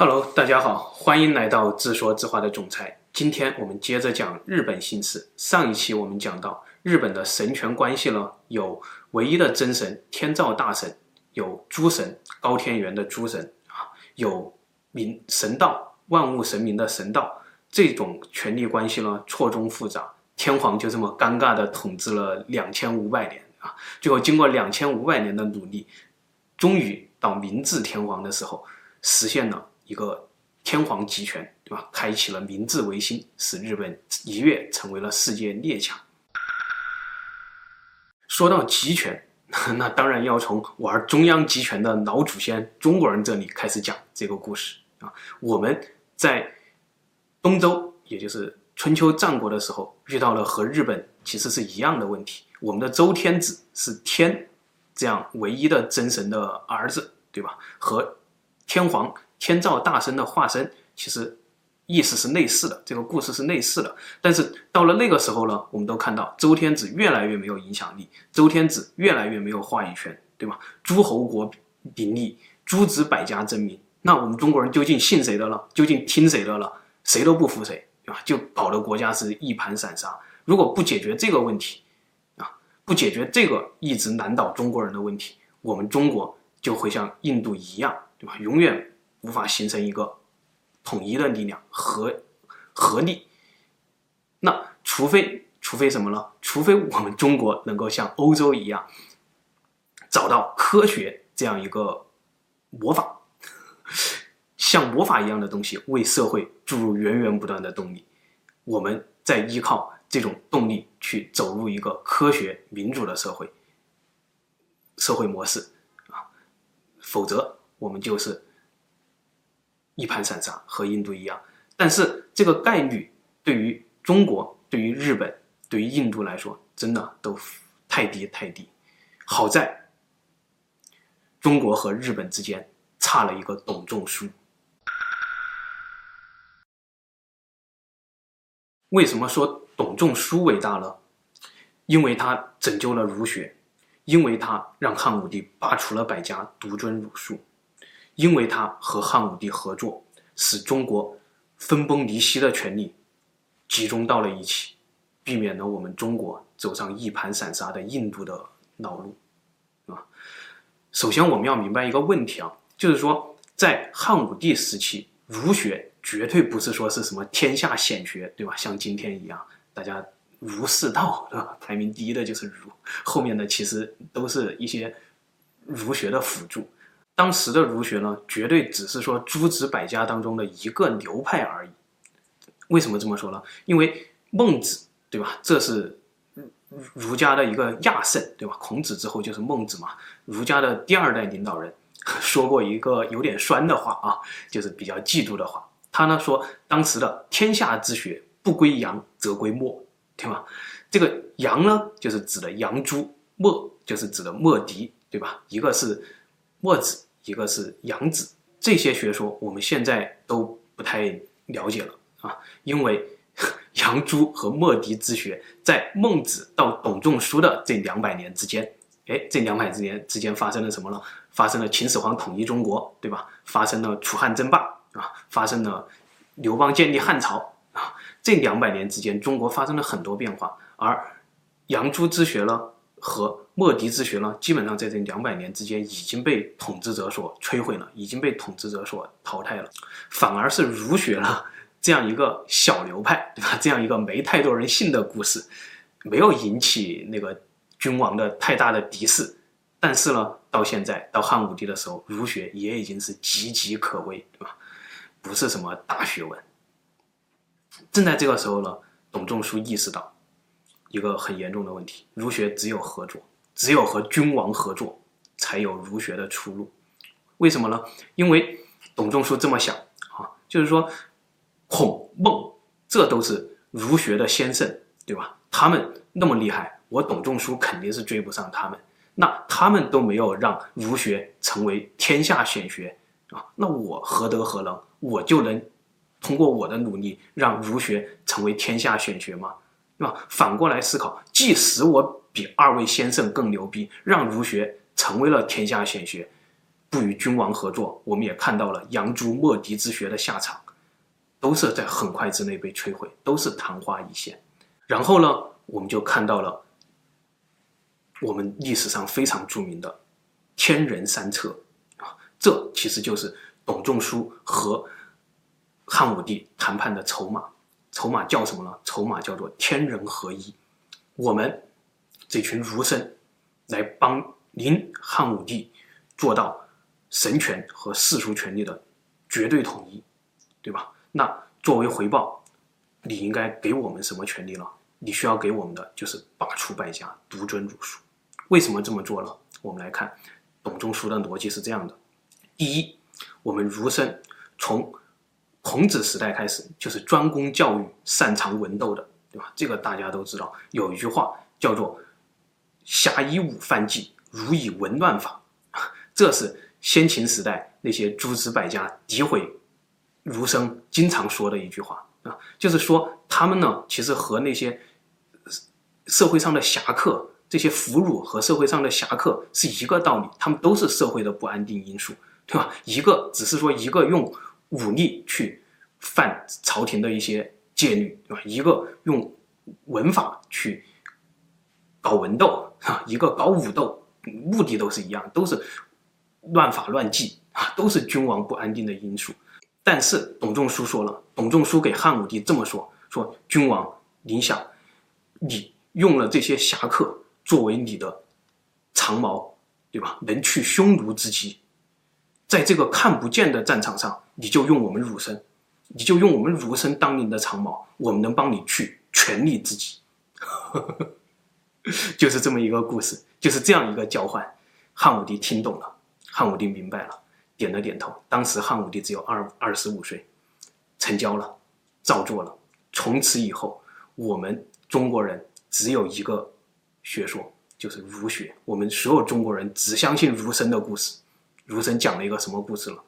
Hello，大家好，欢迎来到自说自话的总裁。今天我们接着讲日本姓氏。上一期我们讲到日本的神权关系呢，有唯一的真神天照大神，有诸神高天原的诸神啊，有明神道万物神明的神道。这种权力关系呢，错综复杂。天皇就这么尴尬地统治了两千五百年啊，最后经过两千五百年的努力，终于到明治天皇的时候，实现了。一个天皇集权，对吧？开启了明治维新，使日本一跃成为了世界列强。说到集权，那当然要从玩中央集权的老祖先中国人这里开始讲这个故事啊。我们在东周，也就是春秋战国的时候，遇到了和日本其实是一样的问题。我们的周天子是天这样唯一的真神的儿子，对吧？和天皇。天照大神的化身，其实意思是类似的，这个故事是类似的。但是到了那个时候呢，我们都看到周天子越来越没有影响力，周天子越来越没有话语权，对吧？诸侯国林立，诸子百家争鸣。那我们中国人究竟信谁的了？究竟听谁的了？谁都不服谁，对吧？就搞得国家是一盘散沙。如果不解决这个问题，啊，不解决这个一直难倒中国人的问题，我们中国就会像印度一样，对吧？永远。无法形成一个统一的力量，合合力。那除非除非什么呢？除非我们中国能够像欧洲一样，找到科学这样一个魔法，像魔法一样的东西，为社会注入源源不断的动力。我们再依靠这种动力去走入一个科学民主的社会社会模式啊，否则我们就是。一盘散沙，和印度一样，但是这个概率对于中国、对于日本、对于印度来说，真的都太低太低。好在中国和日本之间差了一个董仲舒。为什么说董仲舒伟大呢？因为他拯救了儒学，因为他让汉武帝罢黜了百家，独尊儒术。因为他和汉武帝合作，使中国分崩离析的权力集中到了一起，避免了我们中国走上一盘散沙的印度的老路，啊。首先我们要明白一个问题啊，就是说在汉武帝时期，儒学绝对不是说是什么天下显学，对吧？像今天一样，大家儒释道，对吧？排名第一的就是儒，后面的其实都是一些儒学的辅助。当时的儒学呢，绝对只是说诸子百家当中的一个流派而已。为什么这么说呢？因为孟子，对吧？这是儒家的一个亚圣，对吧？孔子之后就是孟子嘛，儒家的第二代领导人，说过一个有点酸的话啊，就是比较嫉妒的话。他呢说，当时的天下之学不归杨则归墨，对吧？这个杨呢，就是指的杨朱；墨就是指的墨翟，对吧？一个是墨子。一个是杨子，这些学说我们现在都不太了解了啊，因为 杨朱和墨翟之学在孟子到董仲舒的这两百年之间，哎，这两百年之间发生了什么呢？发生了秦始皇统一中国，对吧？发生了楚汉争霸啊，发生了刘邦建立汉朝啊，这两百年之间，中国发生了很多变化，而杨朱之学呢，和墨翟之学呢，基本上在这两百年之间已经被统治者所摧毁了，已经被统治者所淘汰了。反而是儒学呢，这样一个小流派，对吧？这样一个没太多人信的故事，没有引起那个君王的太大的敌视。但是呢，到现在到汉武帝的时候，儒学也已经是岌岌可危，对吧？不是什么大学问。正在这个时候呢，董仲舒意识到。一个很严重的问题，儒学只有合作，只有和君王合作，才有儒学的出路。为什么呢？因为董仲舒这么想啊，就是说，孔孟这都是儒学的先圣，对吧？他们那么厉害，我董仲舒肯定是追不上他们。那他们都没有让儒学成为天下显学啊，那我何德何能？我就能通过我的努力让儒学成为天下显学吗？对吧？反过来思考，即使我比二位先生更牛逼，让儒学成为了天下显学，不与君王合作，我们也看到了杨朱墨翟之学的下场，都是在很快之内被摧毁，都是昙花一现。然后呢，我们就看到了我们历史上非常著名的天人三策啊，这其实就是董仲舒和汉武帝谈判的筹码。筹码叫什么呢？筹码叫做天人合一。我们这群儒生来帮您汉武帝做到神权和世俗权力的绝对统一，对吧？那作为回报，你应该给我们什么权利呢？你需要给我们的就是罢黜百家，独尊儒术。为什么这么做呢？我们来看董仲舒的逻辑是这样的：第一，我们儒生从孔子时代开始就是专攻教育、擅长文斗的，对吧？这个大家都知道。有一句话叫做“侠以武犯纪，儒以文乱法”，这是先秦时代那些诸子百家诋毁儒生经常说的一句话啊，就是说他们呢，其实和那些社会上的侠客、这些俘虏和社会上的侠客是一个道理，他们都是社会的不安定因素，对吧？一个只是说一个用武力去犯朝廷的一些戒律，对吧？一个用文法去搞文斗啊，一个搞武斗，目的都是一样，都是乱法乱纪啊，都是君王不安定的因素。但是董仲舒说了，董仲舒给汉武帝这么说：说君王，你想，你用了这些侠客作为你的长矛，对吧？能去匈奴之机，在这个看不见的战场上，你就用我们儒生，你就用我们儒生当您的长矛，我们能帮你去权力之机，就是这么一个故事，就是这样一个交换。汉武帝听懂了，汉武帝明白了。点了点头。当时汉武帝只有二二十五岁，成交了，照做了。从此以后，我们中国人只有一个学说，就是儒学。我们所有中国人只相信儒生的故事。儒生讲了一个什么故事了？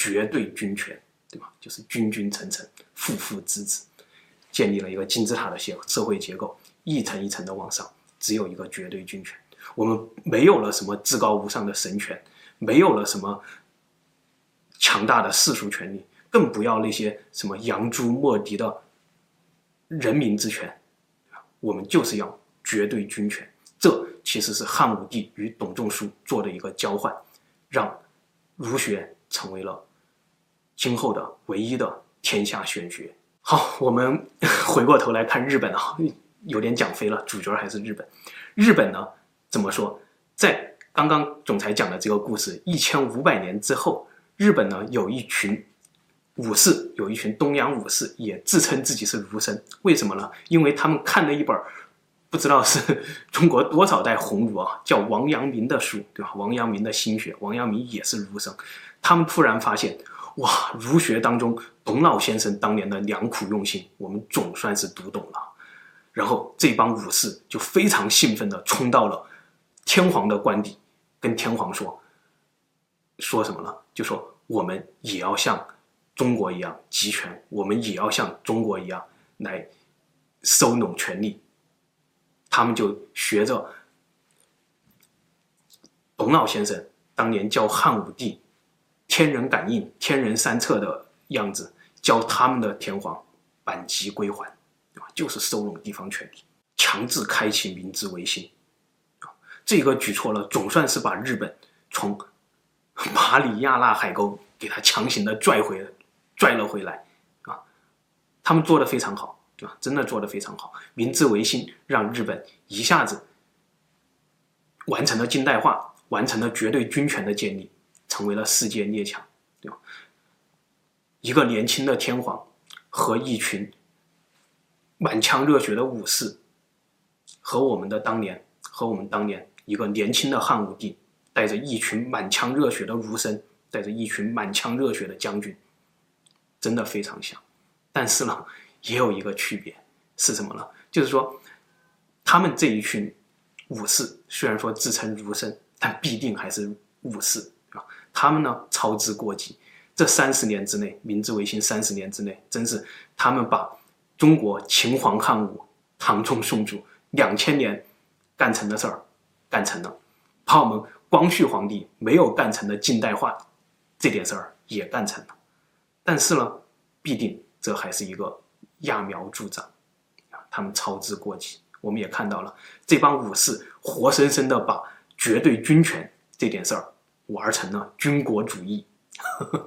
绝对君权，对吧？就是君君臣臣，父父子子，建立了一个金字塔的社社会结构，一层一层的往上，只有一个绝对君权。我们没有了什么至高无上的神权，没有了什么。强大的世俗权力，更不要那些什么杨朱墨敌的人民之权，我们就是要绝对君权。这其实是汉武帝与董仲舒做的一个交换，让儒学成为了今后的唯一的天下玄学。好，我们 回过头来看日本啊，有点讲飞了，主角还是日本。日本呢，怎么说？在刚刚总裁讲的这个故事一千五百年之后。日本呢，有一群武士，有一群东洋武士，也自称自己是儒生。为什么呢？因为他们看了一本不知道是 中国多少代鸿儒啊，叫王阳明的书，对吧？王阳明的心学，王阳明也是儒生。他们突然发现，哇，儒学当中董老先生当年的良苦用心，我们总算是读懂了。然后这帮武士就非常兴奋地冲到了天皇的官邸，跟天皇说，说什么呢？就说我们也要像中国一样集权，我们也要像中国一样来收拢权力。他们就学着董老先生当年教汉武帝天人感应、天人三策的样子，教他们的天皇扳机归还，对吧？就是收拢地方权力，强制开启明治维新。这个举措呢，总算是把日本从。马里亚纳海沟给他强行的拽回，拽了回来，啊，他们做的非常好，对吧？真的做的非常好。明治维新让日本一下子完成了近代化，完成了绝对军权的建立，成为了世界列强，对吧？一个年轻的天皇和一群满腔热血的武士，和我们的当年，和我们当年一个年轻的汉武帝。带着一群满腔热血的儒生，带着一群满腔热血的将军，真的非常像。但是呢，也有一个区别是什么呢？就是说，他们这一群武士虽然说自称儒生，但必定还是武士。他们呢，操之过急。这三十年之内，明治维新三十年之内，真是他们把中国秦皇汉武、唐宗宋祖两千年干成的事儿干成了，把我们。光绪皇帝没有干成的近代化这点事儿也干成了，但是呢，必定这还是一个揠苗助长啊，他们操之过急。我们也看到了这帮武士活生生的把绝对军权这点事儿玩成了军国主义，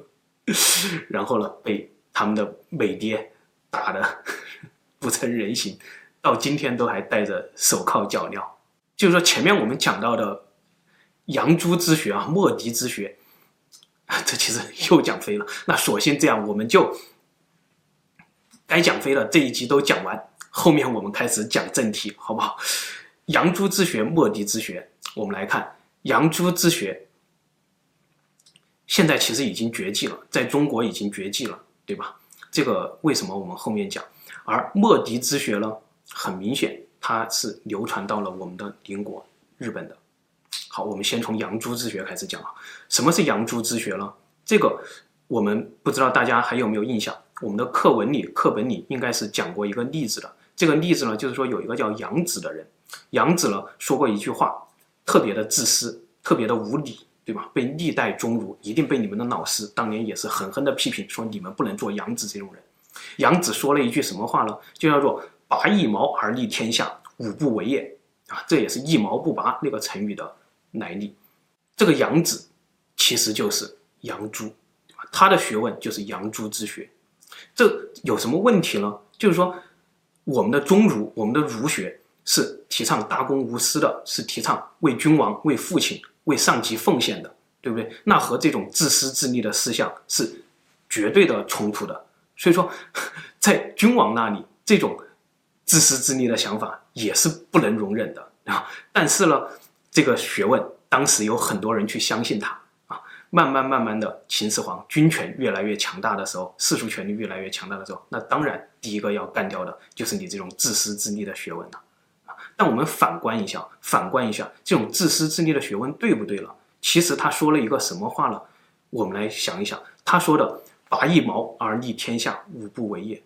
然后呢，被他们的美爹打的 不成人形，到今天都还戴着手铐脚镣。就是说，前面我们讲到的杨朱之学啊，墨翟之学，这其实又讲飞了。那索性这样，我们就该讲飞了。这一集都讲完，后面我们开始讲正题，好不好？杨朱之学、墨翟之学，我们来看杨朱之学，现在其实已经绝迹了，在中国已经绝迹了，对吧？这个为什么我们后面讲？而墨翟之学呢，很明显。它是流传到了我们的邻国日本的。好，我们先从杨朱之学开始讲啊。什么是杨朱之学呢？这个我们不知道大家还有没有印象？我们的课文里、课本里应该是讲过一个例子的。这个例子呢，就是说有一个叫杨子的人，杨子呢说过一句话，特别的自私，特别的无礼，对吧？被历代宗儒，一定被你们的老师当年也是狠狠的批评，说你们不能做杨子这种人。杨子说了一句什么话呢？就叫做。拔一毛而立天下，吾不为也啊！这也是一毛不拔那个成语的来历。这个杨子其实就是杨朱，他的学问就是杨朱之学。这有什么问题呢？就是说，我们的宗儒，我们的儒学是提倡大公无私的，是提倡为君王、为父亲、为上级奉献的，对不对？那和这种自私自利的思想是绝对的冲突的。所以说，在君王那里，这种自私自利的想法也是不能容忍的啊！但是呢，这个学问当时有很多人去相信他啊。慢慢慢慢的，秦始皇军权越来越强大的时候，世俗权力越来越强大的时候，那当然第一个要干掉的就是你这种自私自利的学问了。但我们反观一下，反观一下这种自私自利的学问对不对了？其实他说了一个什么话呢？我们来想一想，他说的“拔一毛而利天下，吾不为也”。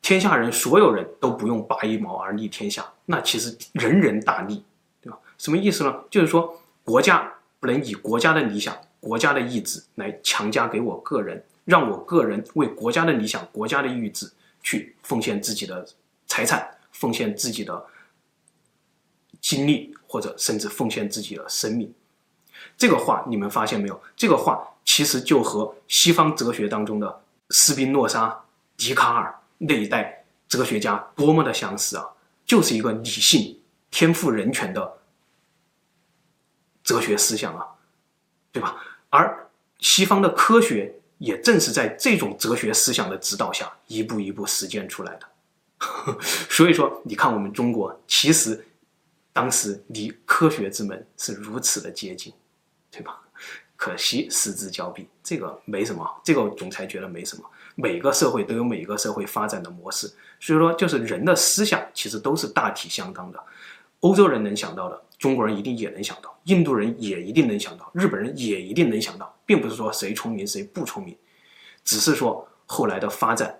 天下人所有人都不用拔一毛而利天下，那其实人人大利，对吧？什么意思呢？就是说国家不能以国家的理想、国家的意志来强加给我个人，让我个人为国家的理想、国家的意志去奉献自己的财产、奉献自己的精力，或者甚至奉献自己的生命。这个话你们发现没有？这个话其实就和西方哲学当中的斯宾诺莎、笛卡尔。那一代哲学家多么的相似啊！就是一个理性、天赋人权的哲学思想啊，对吧？而西方的科学也正是在这种哲学思想的指导下，一步一步实践出来的。所以说，你看我们中国，其实当时离科学之门是如此的接近，对吧？可惜失之交臂，这个没什么，这个总裁觉得没什么。每个社会都有每个社会发展的模式，所以说就是人的思想其实都是大体相当的。欧洲人能想到的，中国人一定也能想到；印度人也一定能想到；日本人也一定能想到，并不是说谁聪明谁不聪明，只是说后来的发展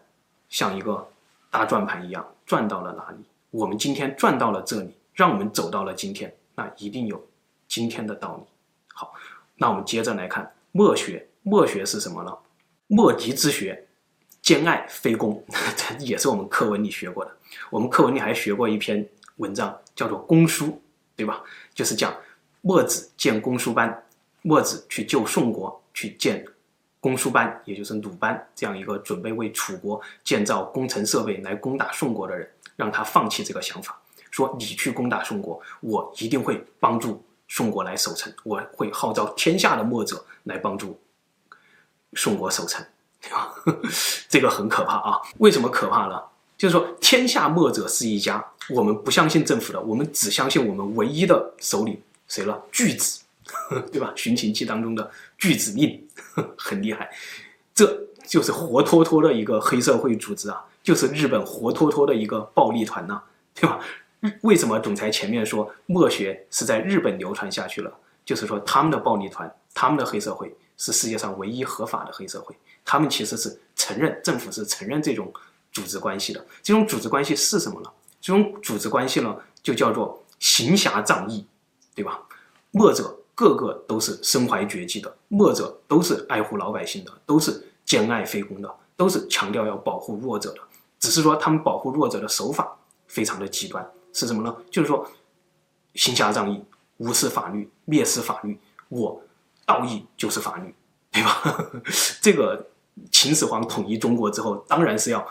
像一个大转盘一样转到了哪里，我们今天转到了这里，让我们走到了今天，那一定有今天的道理。好，那我们接着来看墨学，墨学是什么呢？墨翟之学。兼爱非攻，这也是我们课文里学过的。我们课文里还学过一篇文章，叫做《公输》，对吧？就是讲墨子建公输班，墨子去救宋国，去建公输班，也就是鲁班这样一个准备为楚国建造工程设备来攻打宋国的人，让他放弃这个想法，说你去攻打宋国，我一定会帮助宋国来守城，我会号召天下的墨者来帮助宋国守城。这个很可怕啊！为什么可怕呢？就是说，天下墨者是一家，我们不相信政府的，我们只相信我们唯一的首领谁了？巨子，对吧？《寻秦记》当中的巨子令 很厉害，这就是活脱脱的一个黑社会组织啊，就是日本活脱脱的一个暴力团呐、对吧？为什么总裁前面说墨学是在日本流传下去了？就是说，他们的暴力团，他们的黑社会是世界上唯一合法的黑社会。他们其实是承认政府是承认这种组织关系的，这种组织关系是什么呢？这种组织关系呢，就叫做行侠仗义，对吧？墨者个个都是身怀绝技的，墨者都是爱护老百姓的，都是兼爱非攻的，都是强调要保护弱者的。只是说他们保护弱者的手法非常的极端，是什么呢？就是说行侠仗义，无视法律，蔑视法律，我道义就是法律，对吧？这个秦始皇统一中国之后，当然是要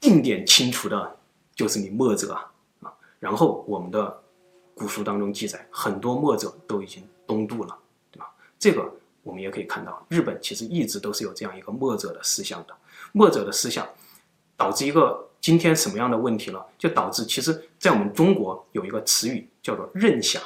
定点清除的，就是你墨者啊啊！然后我们的古书当中记载，很多墨者都已经东渡了，对吧？这个我们也可以看到，日本其实一直都是有这样一个墨者的思想的，墨者的思想。导致一个今天什么样的问题了？就导致其实，在我们中国有一个词语叫做“任侠”，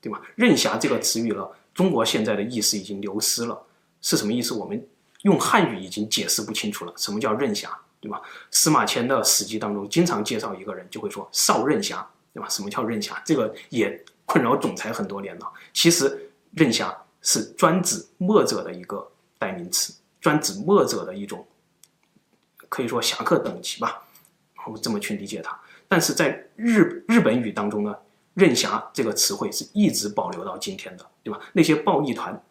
对吧？“任侠”这个词语了，中国现在的意思已经流失了，是什么意思？我们用汉语已经解释不清楚了。什么叫任侠，对吧？司马迁的《史记》当中经常介绍一个人，就会说“少任侠”，对吧？什么叫任侠？这个也困扰总裁很多年了。其实“任侠”是专指墨者的一个代名词，专指墨者的一种。可以说侠客等级吧，我们这么去理解它。但是在日日本语当中呢，“任侠”这个词汇是一直保留到今天的，对吧？那些暴力团，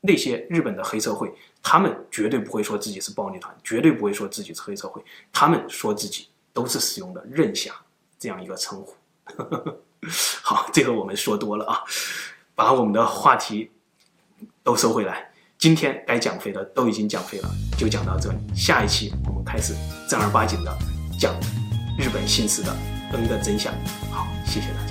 那些日本的黑社会，他们绝对不会说自己是暴力团，绝对不会说自己是黑社会，他们说自己都是使用的“任侠”这样一个称呼。好，这个我们说多了啊，把我们的话题都收回来。今天该讲废的都已经讲废了，就讲到这里。下一期我们开始正儿八经的讲日本姓氏的 N 的真相。好，谢谢大家。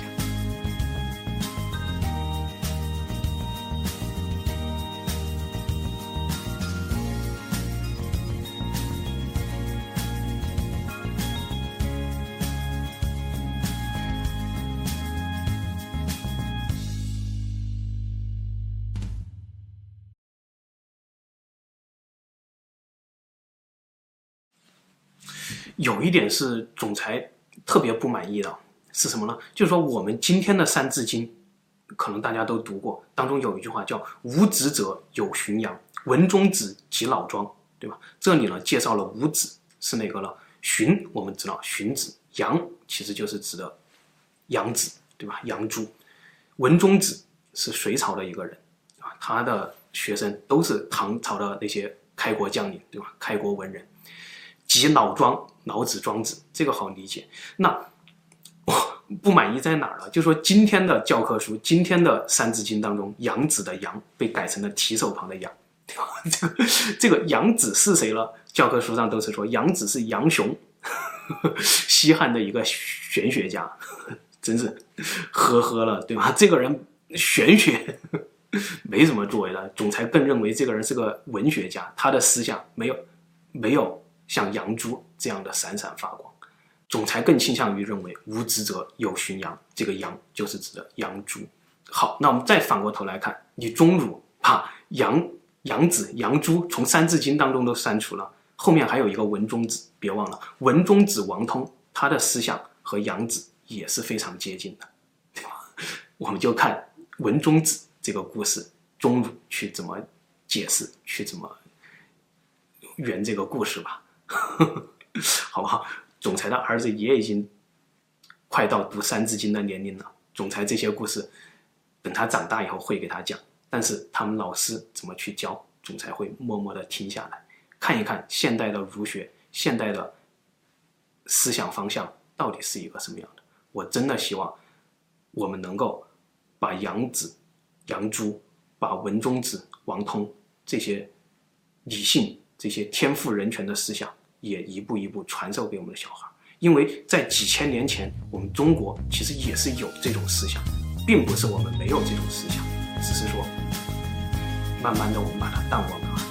有一点是总裁特别不满意的，是什么呢？就是说我们今天的《三字经》，可能大家都读过，当中有一句话叫“无子者有荀扬，文中子及老庄”，对吧？这里呢介绍了五子是哪个了？荀我们知道荀子，扬其实就是指的杨子，对吧？杨朱，文中子是隋朝的一个人啊，他的学生都是唐朝的那些开国将领，对吧？开国文人。及老庄，老子、庄子，这个好理解。那我不满意在哪儿了？就说今天的教科书，今天的《三字经》当中，杨子的杨被改成了提手旁的杨，对吧？这个这个杨子是谁了？教科书上都是说杨子是杨雄，西汉的一个玄学家，真是呵呵了，对吧？这个人玄学没什么作为的，总裁更认为这个人是个文学家，他的思想没有没有。像杨朱这样的闪闪发光，总裁更倾向于认为无职者有荀扬，这个杨就是指的杨朱。好，那我们再反过头来看，你钟乳把杨杨子、杨朱从《三字经》当中都删除了，后面还有一个文中子，别忘了文中子王通，他的思想和杨子也是非常接近的，对吧？我们就看文中子这个故事，钟乳去怎么解释，去怎么圆这个故事吧。好不好？总裁的儿子也已经快到读《三字经》的年龄了。总裁这些故事，等他长大以后会给他讲。但是他们老师怎么去教，总裁会默默的听下来，看一看现代的儒学、现代的思想方向到底是一个什么样的。我真的希望我们能够把杨子、杨朱、把文中子、王通这些理性、这些天赋人权的思想。也一步一步传授给我们的小孩，因为在几千年前，我们中国其实也是有这种思想，并不是我们没有这种思想，只是说，慢慢的我们把它淡忘了。